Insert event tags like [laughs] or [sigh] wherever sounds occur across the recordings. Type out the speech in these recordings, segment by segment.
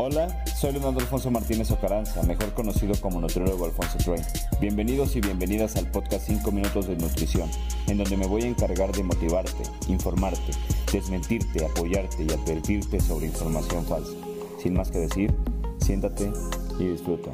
Hola, soy Leonardo Alfonso Martínez Ocaranza, mejor conocido como nutriólogo Alfonso Train. Bienvenidos y bienvenidas al podcast 5 minutos de nutrición, en donde me voy a encargar de motivarte, informarte, desmentirte, apoyarte y advertirte sobre información falsa. Sin más que decir, siéntate y disfruta.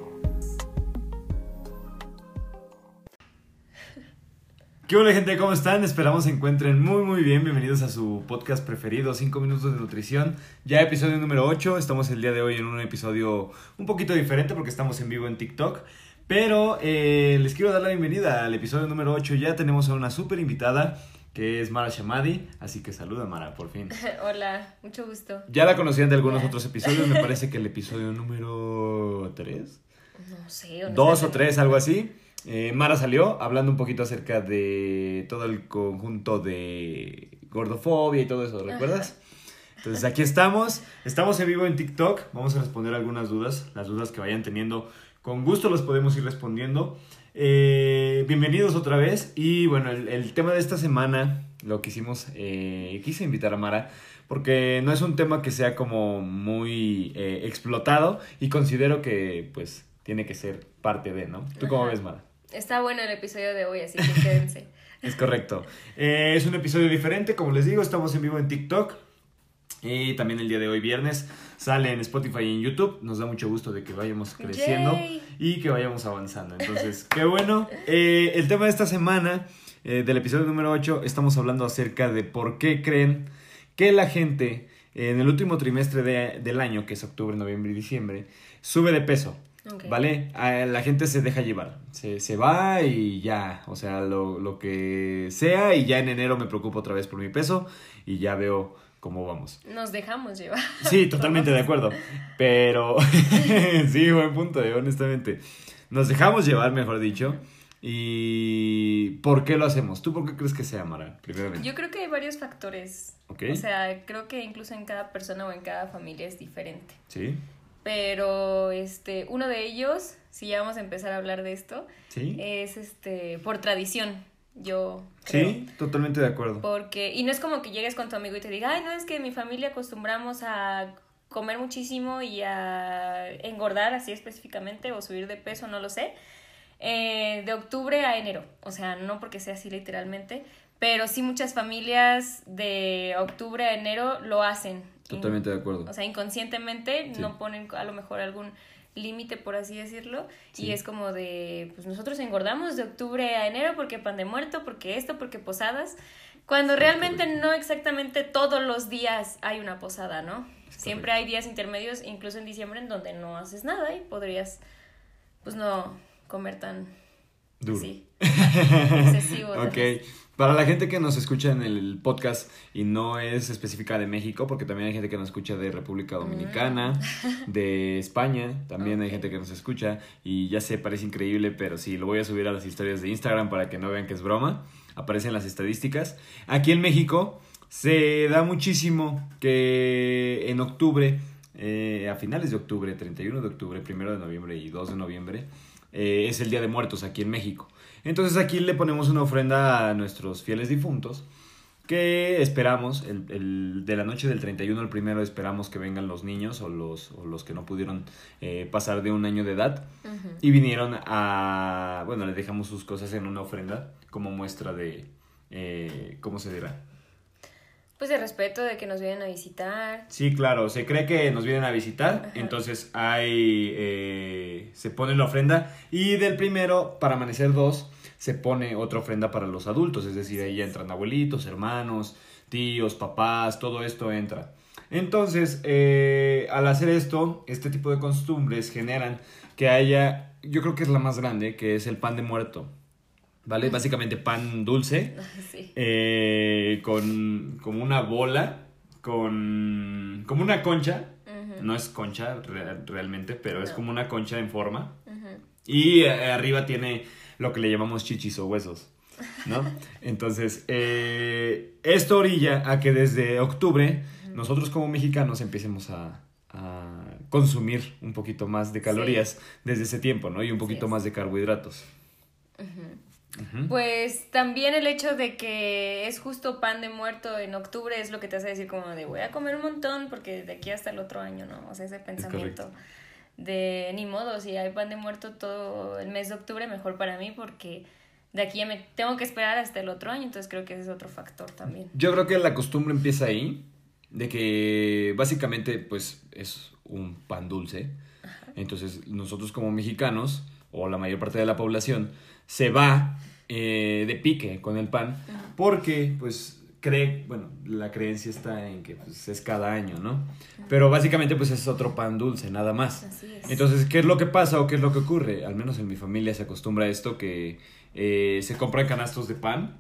¿Qué hola gente? ¿Cómo están? Esperamos se encuentren muy muy bien. Bienvenidos a su podcast preferido, 5 minutos de nutrición. Ya episodio número 8. Estamos el día de hoy en un episodio un poquito diferente porque estamos en vivo en TikTok. Pero eh, les quiero dar la bienvenida al episodio número 8. Ya tenemos a una súper invitada que es Mara Shamadi. Así que saluda Mara, por fin. [laughs] Hola, mucho gusto. Ya la conocían de algunos otros episodios. Me parece que el episodio número 3. No sé. 2 o 3, algo así. Eh, Mara salió hablando un poquito acerca de todo el conjunto de gordofobia y todo eso, ¿recuerdas? Entonces aquí estamos, estamos en vivo en TikTok, vamos a responder algunas dudas, las dudas que vayan teniendo, con gusto los podemos ir respondiendo. Eh, bienvenidos otra vez y bueno, el, tema de esta semana lo que hicimos, eh, quise invitar a Mara porque no es un tema que sea como muy explotado y considero que pues tiene que ser parte de, ¿no? ¿Tú cómo ves, Mara? Está bueno el episodio de hoy, así que quédense. [laughs] es correcto. Eh, es un episodio diferente, como les digo, estamos en vivo en TikTok. Y también el día de hoy, viernes, sale en Spotify y en YouTube. Nos da mucho gusto de que vayamos creciendo y que vayamos avanzando. Entonces, qué bueno. Eh, el tema de esta semana, eh, del episodio número 8, estamos hablando acerca de por qué creen que la gente en el último trimestre del año, que es octubre, noviembre y diciembre, sube de peso. ¿Vale? La gente se deja llevar. Se, se va y ya. O sea, lo, lo, que sea. Y ya en enero me preocupo otra vez por mi peso. Y ya veo cómo vamos. Nos dejamos llevar. Sí, totalmente de acuerdo. Pero. [laughs] sí, buen punto, eh, honestamente. Nos dejamos llevar, mejor dicho. ¿Y por qué lo hacemos? ¿Tú por qué crees que sea, Mara? Primeramente. Yo creo que hay varios factores. O sea, creo que incluso en cada persona o en cada familia es diferente. Sí. Pero este, uno de ellos, si ya vamos a empezar a hablar de esto, es este, por tradición. Yo creo. Sí, totalmente de acuerdo. Porque, y no es como que llegues con tu amigo y te diga, ay, no, es que mi familia acostumbramos a comer muchísimo y a engordar así específicamente o subir de peso, no lo sé. Eh, de octubre a enero, o sea, no porque sea así literalmente, pero sí muchas familias de octubre a enero lo hacen. Totalmente de acuerdo. O sea, inconscientemente no ponen a lo mejor algún límite, por así decirlo, y es como de, pues nosotros engordamos de octubre a enero porque pan de muerto, porque esto, porque posadas, cuando realmente no exactamente todos los días hay una posada, ¿no? Siempre hay días intermedios, incluso en diciembre, en donde no haces nada y podrías, pues no comer tan... Duro. [laughs] Excesivo. ok. Para la gente que nos escucha en el podcast y no es específica de México, porque también hay gente que nos escucha de República Dominicana, mm. de España, también hay gente que nos escucha y ya sé, parece increíble, pero sí, lo voy a subir a las historias de Instagram para que no vean que es broma. Aparecen las estadísticas. Aquí en México se da muchísimo que en octubre, eh, a finales de octubre, 31 de octubre, 1 de noviembre y 2 de noviembre, eh, es el Día de Muertos aquí en México. Entonces aquí le ponemos una ofrenda a nuestros fieles difuntos que esperamos, el, de la noche del 31 al primero esperamos que vengan los niños o los, o los que no pudieron eh, pasar de un año de edad y vinieron a, bueno, le dejamos sus cosas en una ofrenda como muestra de, eh, ¿cómo se dirá? Pues de respeto de que nos vienen a visitar. Sí, claro, se cree que nos vienen a visitar, entonces hay, eh, se pone la ofrenda y del primero para amanecer dos se pone otra ofrenda para los adultos, es decir, ahí entran abuelitos, hermanos, tíos, papás, todo esto entra. Entonces, eh, al hacer esto, este tipo de costumbres generan que haya, yo creo que es la más grande, que es el pan de muerto. ¿Vale? Básicamente pan dulce, [laughs] eh, con como una bola, con como una concha, no es concha realmente, pero es como una concha en forma, y eh, arriba tiene lo que le llamamos chichis o huesos, ¿no? [laughs] Entonces, eh, esto orilla a que desde octubre nosotros como mexicanos empecemos a, consumir un poquito más de calorías desde ese tiempo, ¿no? Y un poquito más de carbohidratos. Pues también el hecho de que es justo pan de muerto en octubre es lo que te hace decir como de voy a comer un montón porque de aquí hasta el otro año, ¿no? O sea, ese pensamiento de ni modo, si hay pan de muerto todo el mes de octubre, mejor para mí porque de aquí ya me tengo que esperar hasta el otro año, entonces creo que ese es otro factor también. Yo creo que la costumbre empieza ahí, de que básicamente pues es un pan dulce, entonces nosotros como mexicanos, o la mayor parte de la población, se va eh, de pique con el pan, porque pues cree, bueno, la creencia está en que pues, es cada año, ¿no? Pero básicamente pues es otro pan dulce, nada más. Entonces, ¿qué es lo que pasa o qué es lo que ocurre? Al menos en mi familia se acostumbra a esto que eh, se compran canastos de pan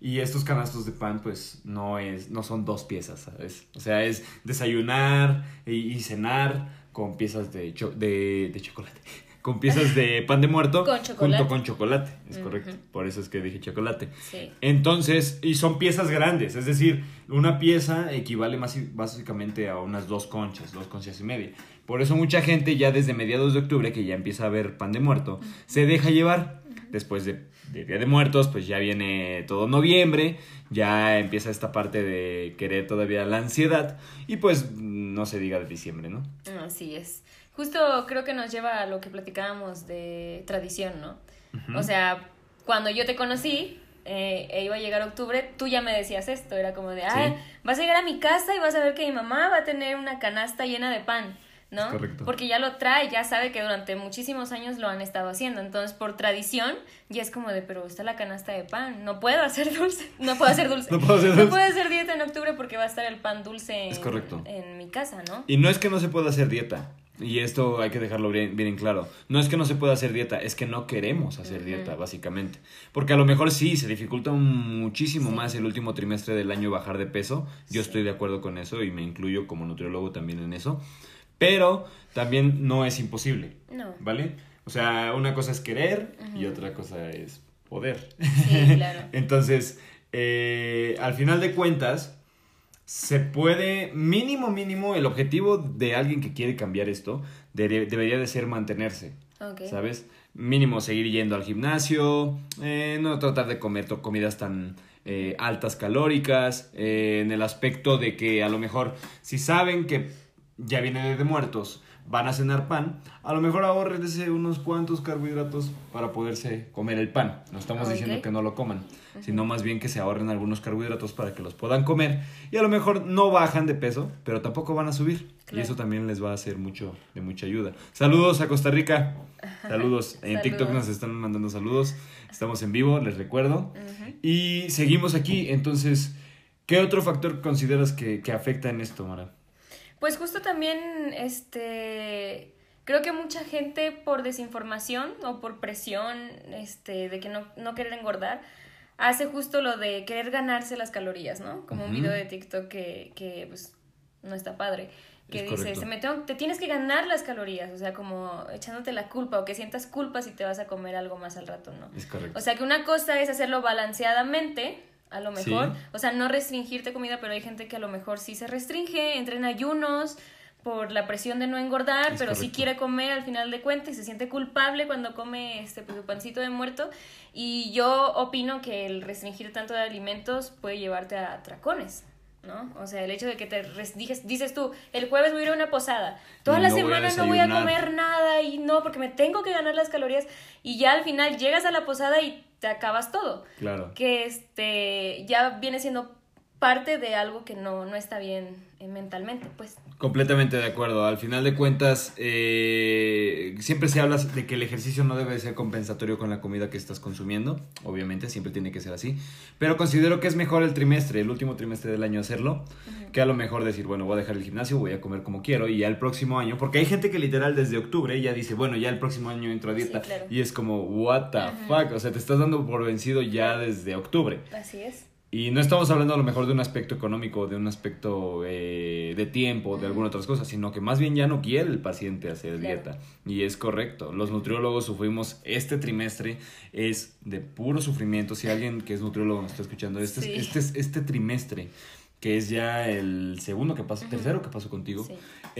y estos canastos de pan, pues, no es, no son dos piezas, ¿sabes? O sea, es desayunar y, cenar con piezas de, de, de chocolate con piezas de pan de muerto [laughs] junto con chocolate, es correcto, por eso es que dije chocolate. Sí. Entonces, y son piezas grandes, es decir, una pieza equivale más básicamente a unas dos conchas, dos conchas y media. Por eso mucha gente ya desde mediados de octubre, que ya empieza a ver pan de muerto, se deja llevar. Después de, Día de Muertos, pues ya viene todo noviembre, ya empieza esta parte de querer todavía la ansiedad y pues no se diga de diciembre, ¿no? Así es justo creo que nos lleva a lo que platicábamos de tradición, ¿no? O sea, cuando yo te conocí, eh, e iba a llegar octubre, tú ya me decías esto, era como de, ah, vas a llegar a mi casa y vas a ver que mi mamá va a tener una canasta llena de pan. ¿no? correcto. Porque ya lo trae, ya sabe que durante muchísimos años lo han estado haciendo. Entonces, por tradición, ya es como de, pero está la canasta de pan, no puedo hacer [laughs] dulce, no puedo hacer dulce. [laughs] no puedo hacer dulce. No puedo hacer dieta en octubre porque va a estar el pan dulce es correcto. en mi casa, ¿no? Y no es que no se pueda hacer dieta. Y esto hay que dejarlo bien, bien, en claro. No es que no se pueda hacer dieta, es que no queremos hacer dieta, básicamente. Porque a lo mejor sí, se dificulta muchísimo más el último trimestre del año bajar de peso. Yo estoy de acuerdo con eso y me incluyo como nutriólogo también en eso. Pero también no es imposible. No. ¿Vale? O sea, una cosa es querer y otra cosa es poder. Sí, claro. [laughs] Entonces, eh, al final de cuentas, se puede, mínimo, mínimo, el objetivo de alguien que quiere cambiar esto debería de ser mantenerse. ¿Sabes? Mínimo seguir yendo al gimnasio, eh, no tratar de comer comidas tan eh, altas calóricas, en el aspecto de que a lo mejor si saben que ya viene de muertos, van a cenar pan, a lo mejor ahorrense unos cuantos carbohidratos para poderse comer el pan. No estamos diciendo que no lo coman, sino más bien que se ahorren algunos carbohidratos para que los puedan comer y a lo mejor no bajan de peso, pero tampoco van a subir. Y eso también les va a hacer mucho de mucha ayuda. Saludos a Costa Rica. [laughs] Saludos. En TikTok nos están mandando saludos. Estamos en vivo, les recuerdo. Y seguimos aquí. Entonces, ¿qué otro factor consideras que, que afecta en esto, Mara? Pues justo también, este, creo que mucha gente por desinformación o por presión, este, de que no, no querer engordar, hace justo lo de querer ganarse las calorías, ¿no? Como un video de TikTok que, que pues, no está padre. Que dice, se me te tienes que ganar las calorías, o sea, como echándote la culpa o que sientas culpa si te vas a comer algo más al rato, ¿no? Es correcto. O sea, que una cosa es hacerlo balanceadamente, a lo mejor. O sea, no restringirte comida, pero hay gente que a lo mejor sí se restringe, entra en ayunos por la presión de no engordar, pero sí quiere comer al final de cuentas y se siente culpable cuando come este pues, su pancito de muerto. Y yo opino que el restringir tanto de alimentos puede llevarte a atracones. ¿no? O sea, el hecho de que te dices, dices tú, el jueves voy a ir a una posada, toda la semana no voy a comer nada y no, porque me tengo que ganar las calorías y ya al final llegas a la posada y te acabas todo. Claro. Que este ya viene siendo parte de algo que no, no está bien eh, mentalmente, pues. Completamente de acuerdo. Al final de cuentas, eh, siempre se habla de que el ejercicio no debe ser compensatorio con la comida que estás consumiendo. Obviamente, siempre tiene que ser así. Pero considero que es mejor el trimestre, el último trimestre del año hacerlo, que a lo mejor decir, bueno, voy a dejar el gimnasio, voy a comer como quiero y ya el próximo año, porque hay gente que literal desde octubre ya dice, bueno, ya el próximo año entro a dieta. Y es como, what the fuck, o sea, te estás dando por vencido ya desde octubre. Así es. Y no estamos hablando a lo mejor de un aspecto económico, de un aspecto eh, de tiempo, de alguna otras cosas, sino que más bien ya no quiere el paciente hacer dieta. Y es correcto. Los nutriólogos sufrimos este trimestre, es de puro sufrimiento. Si alguien que es nutriólogo nos está escuchando, este, este, este trimestre que es ya el segundo que pasó, tercero que pasó contigo,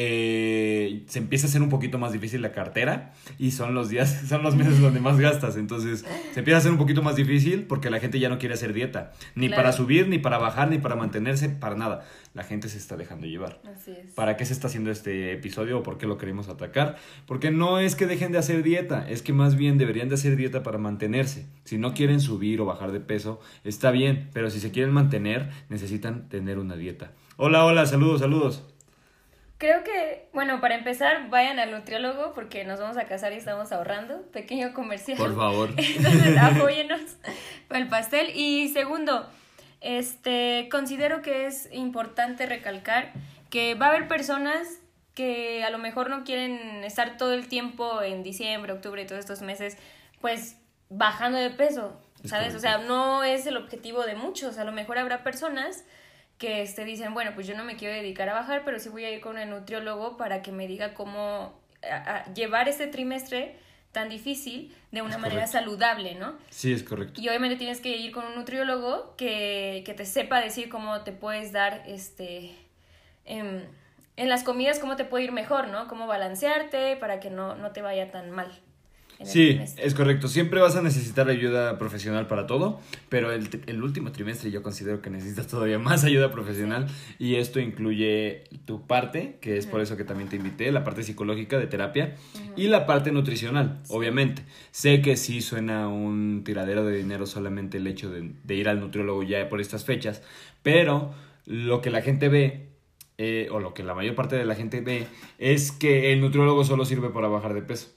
eh, se empieza a hacer un poquito más difícil la cartera y son los días, [laughs] son los meses donde más gastas. Entonces se empieza a hacer un poquito más difícil porque la gente ya no quiere hacer dieta, ni para subir, ni para bajar, ni para mantenerse, para nada. La gente se está dejando llevar. Así es. ¿Para qué se está haciendo este episodio o por qué lo queremos atacar? Porque no es que dejen de hacer dieta, es que más bien deberían de hacer dieta para mantenerse. Si no quieren subir o bajar de peso, está bien, pero si se quieren mantener, necesitan tener una dieta. Hola, hola, saludos, saludos. Creo que, bueno, para empezar, vayan al nutriólogo porque nos vamos a casar y estamos ahorrando. Pequeño comercial. Por favor. [laughs] Entonces, apóyenos para el pastel. Y segundo, este, considero que es importante recalcar que va a haber personas que a lo mejor no quieren estar todo el tiempo en diciembre, octubre y todos estos meses, pues bajando de peso, ¿sabes? O sea, no es el objetivo de muchos. A lo mejor habrá personas que este, dicen, bueno, pues yo no me quiero dedicar a bajar, pero sí voy a ir con el nutriólogo para que me diga cómo llevar este trimestre tan difícil de una manera saludable, ¿no? Sí, es correcto. Y obviamente tienes que ir con un nutriólogo que, que te sepa decir cómo te puedes dar, este, en, en las comidas, cómo te puede ir mejor, ¿no? Cómo balancearte para que no, no te vaya tan mal. Sí, es correcto. Siempre vas a necesitar ayuda profesional para todo, pero el, el, último trimestre yo considero que necesitas todavía [laughs] más ayuda profesional y esto incluye tu parte, que es por eso que también te invité, la parte psicológica de terapia y la parte nutricional, obviamente. Sé que sí suena un tiradero de dinero solamente el hecho de, de ir al nutriólogo ya por estas fechas, pero lo que la gente ve eh, o lo que la mayor parte de la gente ve es que el nutriólogo solo sirve para bajar de peso.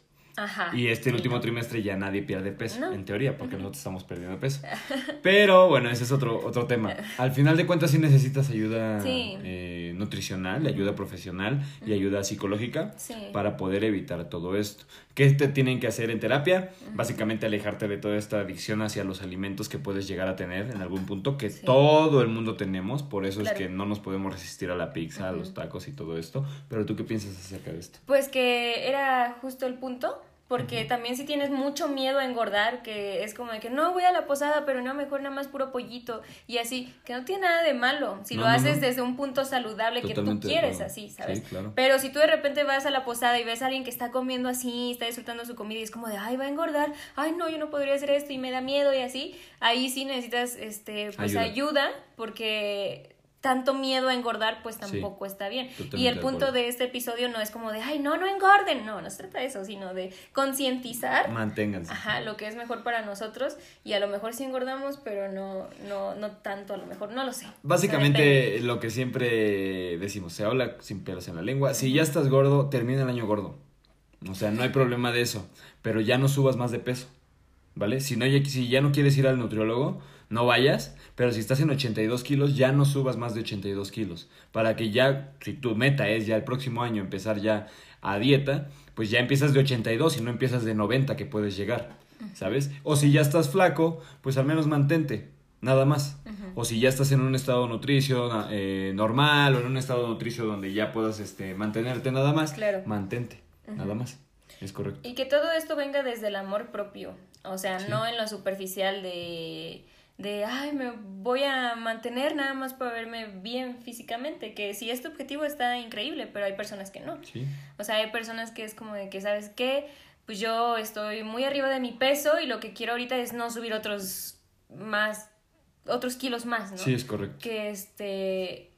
Y este último trimestre ya nadie pierde peso, en teoría, porque nosotros estamos perdiendo peso. [laughs] Pero bueno, ese es otro, otro tema. [laughs] Al final de cuentas sí necesitas ayuda eh, nutricional, ayuda profesional y ayuda psicológica para poder evitar todo esto. ¿Qué te tienen que hacer en terapia? Básicamente alejarte de toda esta adicción hacia los alimentos que puedes llegar a tener en algún punto, que todo el mundo tenemos, por eso es que no nos podemos resistir a la pizza, a los tacos y todo esto. Pero tú qué piensas acerca de esto? Pues que era justo el punto porque también si tienes mucho miedo a engordar, que es como de que no voy a la posada, pero no, mejor nada más puro pollito y así, que no tiene nada de malo, si lo haces desde un punto saludable que tú quieres así, ¿sabes? Pero si tú de repente vas a la posada y ves a alguien que está comiendo así, está disfrutando su comida y es como de, ay, va a engordar, ay, no, yo no podría hacer esto y me da miedo y así, ahí sí necesitas, este, pues ayuda porque tanto miedo a engordar, pues tampoco está bien. Y el punto de, este episodio no es como de, ay, no, no engorden, no, no se trata de eso, sino de concientizar. Manténganse. Ajá, lo que es mejor para nosotros y a lo mejor sí engordamos, pero no, no, no tanto, a lo mejor, no lo sé. Básicamente lo que siempre decimos, se habla sin pelos en la lengua, si ya estás gordo, termina el año gordo. O sea, no hay problema de eso, pero ya no subas más de peso, ¿vale? Si, no, si ya no quieres ir al nutriólogo, no vayas, pero si estás en 82 kilos, ya no subas más de 82 kilos. Para que ya, si tu meta es ya el próximo año empezar ya a dieta, pues ya empiezas de 82 y no empiezas de 90 que puedes llegar, ¿sabes? O si ya estás flaco, pues al menos mantente, nada más. O si ya estás en un estado nutricio eh, normal o en un estado nutricio donde ya puedas este, mantenerte nada más, mantente, nada más. Es correcto. Y que todo esto venga desde el amor propio, o sea, no en lo superficial de de, ay, me voy a mantener nada más para verme bien físicamente, que si este objetivo está increíble, pero hay personas que no. O sea, hay personas que es como de que, ¿sabes qué? Pues yo estoy muy arriba de mi peso y lo que quiero ahorita es no subir otros más, otros kilos más, ¿no? Sí, es correcto. Que este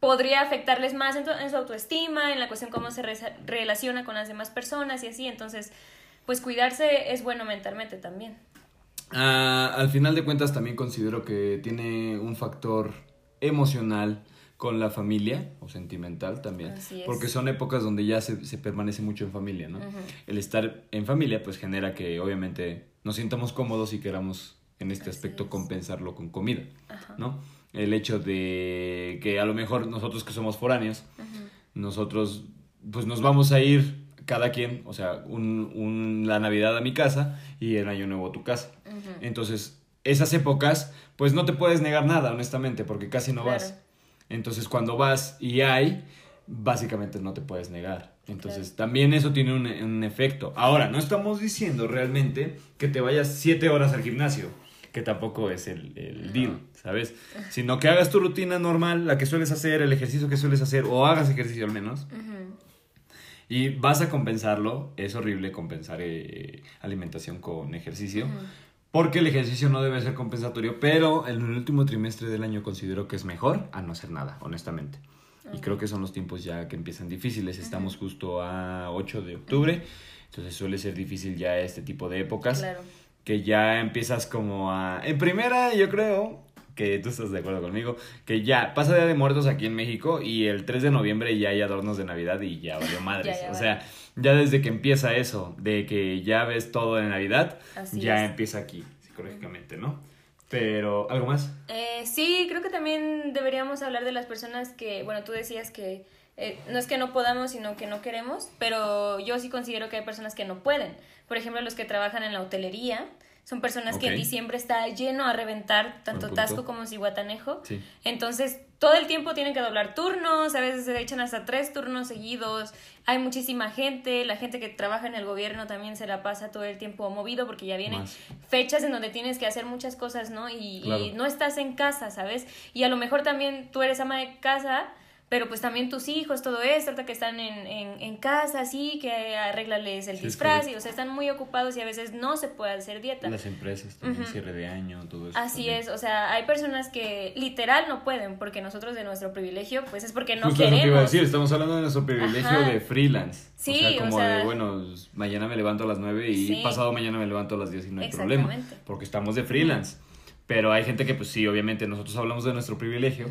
podría afectarles más en, en su autoestima, en la cuestión cómo se relaciona con las demás personas y así, entonces, pues cuidarse es bueno mentalmente también. Ah, al final de cuentas también considero que tiene un factor emocional con la familia o sentimental también, porque son épocas donde ya se, se permanece mucho en familia, ¿no? El estar en familia pues genera que obviamente nos sintamos cómodos y queramos en este aspecto compensarlo con comida, ¿no? El hecho de que a lo mejor nosotros que somos foráneos, nosotros pues nos vamos a ir cada quien, o sea, un, la Navidad a mi casa y el Año Nuevo a tu casa. Entonces, esas épocas, pues no te puedes negar nada, honestamente, porque casi no vas. Entonces, cuando vas y hay, básicamente no te puedes negar. Entonces, también eso tiene un, efecto. Ahora, no estamos diciendo realmente que te vayas siete horas al gimnasio. que tampoco es el, el deal, ¿sabes? [laughs] Sino que hagas tu rutina normal, la que sueles hacer, el ejercicio que sueles hacer, o hagas ejercicio al menos. Y vas a compensarlo. Es horrible compensar eh, alimentación con ejercicio. Porque el ejercicio no debe ser compensatorio. Pero en el último trimestre del año considero que es mejor a no hacer nada, honestamente. Y creo que son los tiempos ya que empiezan difíciles. Estamos justo a 8 de octubre. Entonces suele ser difícil ya este tipo de épocas. Claro. Que ya empiezas como a... En primera, yo creo, que tú estás de acuerdo conmigo, que ya pasa Día de Muertos aquí en México y el 3 de noviembre ya hay adornos de Navidad y ya valió [laughs] madres. o sea, ya desde que empieza eso, de que ya ves todo de Navidad, ya empieza aquí, psicológicamente, ¿no? Pero, ¿algo más? Eh, sí, creo que también deberíamos hablar de las personas que, bueno, tú decías que eh, no es que no podamos, sino que no queremos, pero yo sí considero que hay personas que no pueden. Por ejemplo, los que trabajan en la hotelería, son personas que en diciembre está lleno a reventar, tanto Tasco como Cihuatanejo. Entonces, todo el tiempo tienen que doblar turnos, a veces se echan hasta tres turnos seguidos. Hay muchísima gente, la gente que trabaja en el gobierno también se la pasa todo el tiempo movido porque ya vienen fechas en donde tienes que hacer muchas cosas, ¿no? Y, y no estás en casa, ¿sabes? Y a lo mejor también tú eres ama de casa pero pues también tus hijos, todo esto, ahorita que están en, en, en casa, así, que arréglales el disfraz, y, o sea, están muy ocupados y a veces no se puede hacer dieta. Las empresas también, cierre de año, todo eso. Así es, o sea, hay personas que literal no pueden, porque nosotros de nuestro privilegio, pues es porque no Justo queremos. Lo que iba a decir, estamos hablando de nuestro privilegio de freelance. Sí, o sea, como de, bueno, mañana me levanto a las 9 y pasado mañana me levanto a las 10 y no hay problema, porque estamos de freelance. Pero hay gente que, pues sí, obviamente nosotros hablamos de nuestro privilegio,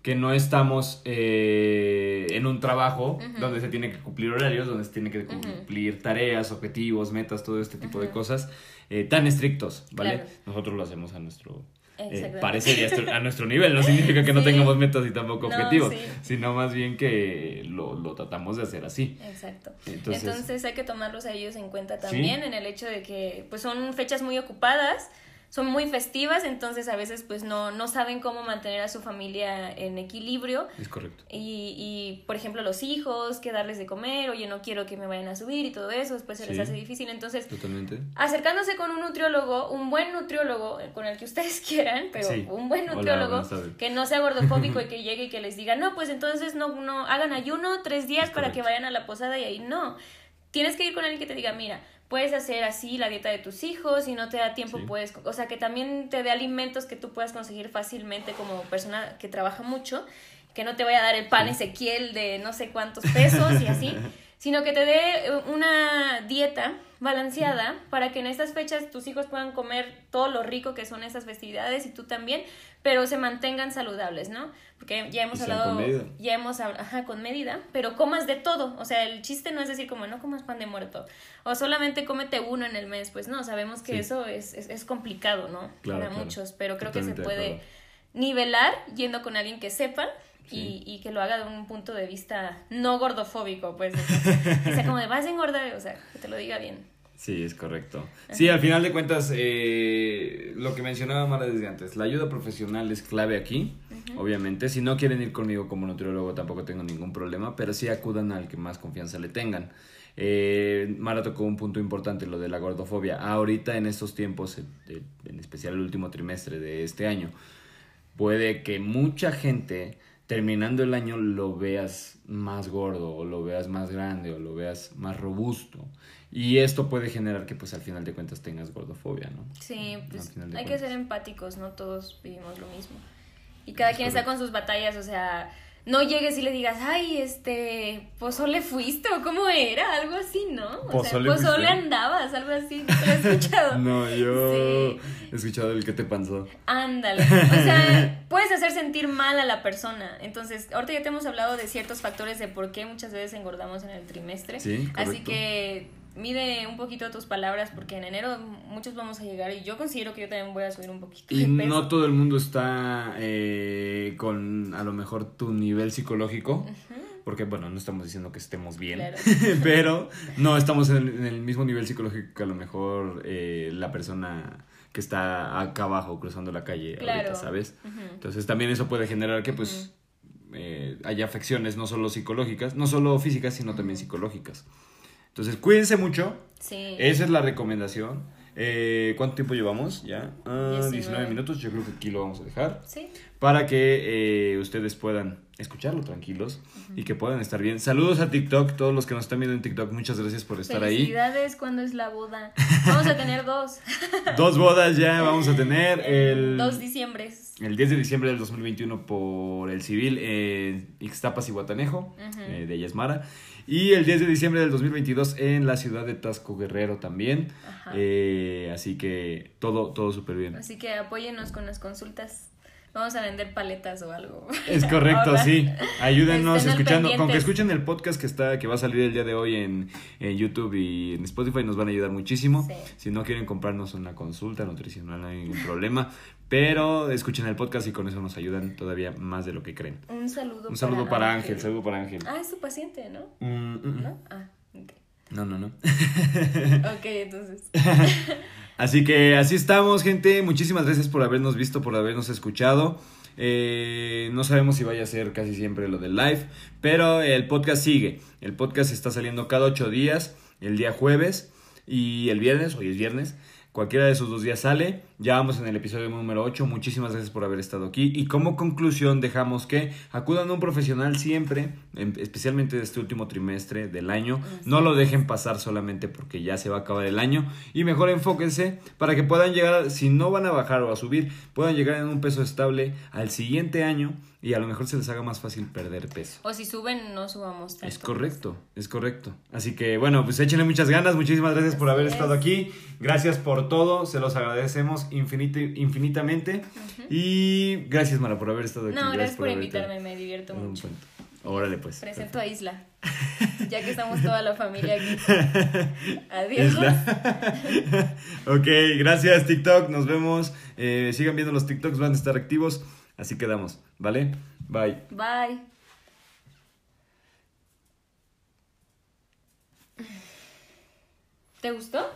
que no estamos eh, en un trabajo donde se tiene que cumplir horarios, donde se tiene que cumplir tareas, objetivos, metas, todo este tipo de cosas eh, tan estrictos, ¿vale? Nosotros lo hacemos a nuestro... Eh, parece a nuestro nivel, no significa que no tengamos metas y tampoco objetivos, sino más bien que lo, lo, tratamos de hacer así. Exacto. Entonces, Entonces hay que tomarlos a ellos en cuenta también en el hecho de que pues son fechas muy ocupadas, son muy festivas, entonces a veces pues no, no saben cómo mantener a su familia en equilibrio. Es correcto. Y, y, por ejemplo, los hijos, que darles de comer, oye, no quiero que me vayan a subir y todo eso, después se les hace difícil. Entonces, Totalmente. acercándose con un nutriólogo, un buen nutriólogo, con el que ustedes [laughs] quieran, pero un buen nutriólogo, que no sea gordofóbico y [laughs] que llegue y que les diga, no, pues entonces no, no hagan ayuno tres días para que vayan a la posada y ahí no. Tienes que ir con alguien que te diga, mira, puedes hacer así la dieta de tus hijos, y no te da tiempo, puedes, o sea, que también te dé alimentos que tú puedas conseguir fácilmente como persona que trabaja mucho, que no te vaya a dar el pan Ezequiel de no sé cuántos pesos y así, [laughs] sino que te dé eh, una dieta balanceada para que en estas fechas tus hijos puedan comer todo lo rico que son esas festividades y tú también, pero se mantengan saludables, ¿no? Porque ya hemos hablado, ya hemos ajá, con medida, pero comas de todo, o sea, el chiste no es decir como no comas pan de muerto o solamente cómete uno en el mes, pues no, sabemos que eso es, es, complicado, ¿no? Para muchos, pero creo que se puede nivelar yendo con alguien que sepa y, y, que lo haga de un punto de vista no gordofóbico, pues. O sea, como de vas a engordar, o sea, que te lo diga bien. Sí, es correcto. Sí, al final de cuentas, eh, lo que mencionaba Mara desde antes, la ayuda profesional es clave aquí, obviamente. Si no quieren ir conmigo como nutriólogo, tampoco tengo ningún problema, pero sí acudan al que más confianza le tengan. Eh, Mara tocó un punto importante, lo de la gordofobia. Ahorita en estos tiempos, en especial el último trimestre de este año, puede que mucha gente terminando el año lo veas más gordo o lo veas más grande o lo veas más robusto. Y esto puede generar que pues al final de cuentas tengas gordofobia, ¿no? Sí, pues hay que ser empáticos, no todos vivimos lo mismo. Y cada quien está con sus batallas, o sea, no llegues y le digas, ay, este, pozole fuiste o cómo era, algo así, ¿no? O pozole, sea, pozole andabas, algo así, ¿te lo has escuchado? [laughs] no, yo he escuchado el que te pasó. Ándale, o sea, [laughs] puedes hacer sentir mal a la persona. Entonces, ahorita ya te hemos hablado de ciertos factores de por qué muchas veces engordamos en el trimestre. Sí, Así que mide un poquito tus palabras porque en enero muchos vamos a llegar y yo considero que yo también voy a subir un poquito. Y no todo el mundo está eh, con a lo mejor tu nivel psicológico. Porque, bueno, no estamos diciendo que estemos bien, [laughs] pero no estamos en, el mismo nivel psicológico que a lo mejor eh, la persona que está acá abajo cruzando la calle ahorita, ¿sabes? Entonces también eso puede generar que pues eh, haya afecciones no solo psicológicas, no solo físicas, sino también psicológicas. Entonces, cuídense mucho. Sí. Esa es la recomendación. Eh, ¿Cuánto tiempo llevamos? Ya. 19. Ah, minutos. Yo creo que aquí lo vamos a dejar. Sí. Para que eh, ustedes puedan escucharlo tranquilos y que puedan estar bien. Saludos a TikTok, todos los que nos están viendo en TikTok, muchas gracias por estar ahí. Felicidades cuando es la boda. Vamos a tener dos. [laughs] dos bodas ya vamos a tener. El, dos diciembre. El 10 de diciembre del 2021 por el civil en Ixtapas y Guatanejo, eh, de Yasmara. Y el 10 de diciembre del 2022 en la ciudad de Tasco Guerrero también. Eh, así que todo, todo súper bien. Así que apóyenos con las consultas. Vamos a vender paletas o algo. Es correcto, [laughs] sí. Ayúdenos escuchando. Con que escuchen el podcast que está, que va a salir el día de hoy en, YouTube y en Spotify, nos van a ayudar muchísimo. Si no quieren comprarnos una consulta nutricional, no hay ningún problema. Pero escuchen el podcast y con eso nos ayudan todavía más de lo que creen. Un saludo. Un saludo para, Ángel. saludo para Ángel. Ah, es tu paciente, ¿no? Mm, mm, mm. ¿No? Ah, ok. No, no, no. [laughs] ok, entonces. [laughs] Así que así estamos, gente. Muchísimas gracias por habernos visto, por habernos escuchado. Eh, no sabemos si vaya a ser casi siempre lo del live, pero el podcast sigue. El podcast está saliendo cada ocho días, el día jueves y el viernes, hoy es viernes. Cualquiera de esos dos días sale. Ya vamos en el episodio número 8. Muchísimas gracias por haber estado aquí. Y como conclusión dejamos que acudan a un profesional siempre, especialmente de este último trimestre del año. No lo dejen pasar solamente porque ya se va a acabar el año. Y mejor enfóquense para que puedan llegar, si no van a bajar o a subir, puedan llegar en un peso estable al siguiente año y a lo mejor se les haga más fácil perder peso. O si suben, no subamos tanto. Es correcto, es correcto. Así que bueno, pues échenle muchas ganas. Muchísimas gracias por haber estado aquí. Gracias por todo. Se los agradecemos infinitamente. Y gracias, Mara, por haber estado aquí. No, gracias, por, invitarme. Me divierto mucho. Órale, pues. Presento a Isla. [laughs] Ya que estamos toda la familia aquí. [laughs] Adiós. [laughs] ok, gracias TikTok. Nos vemos. Eh, sigan viendo los TikToks, van a estar activos. Así quedamos, ¿vale? Bye. Bye. ¿Te gustó?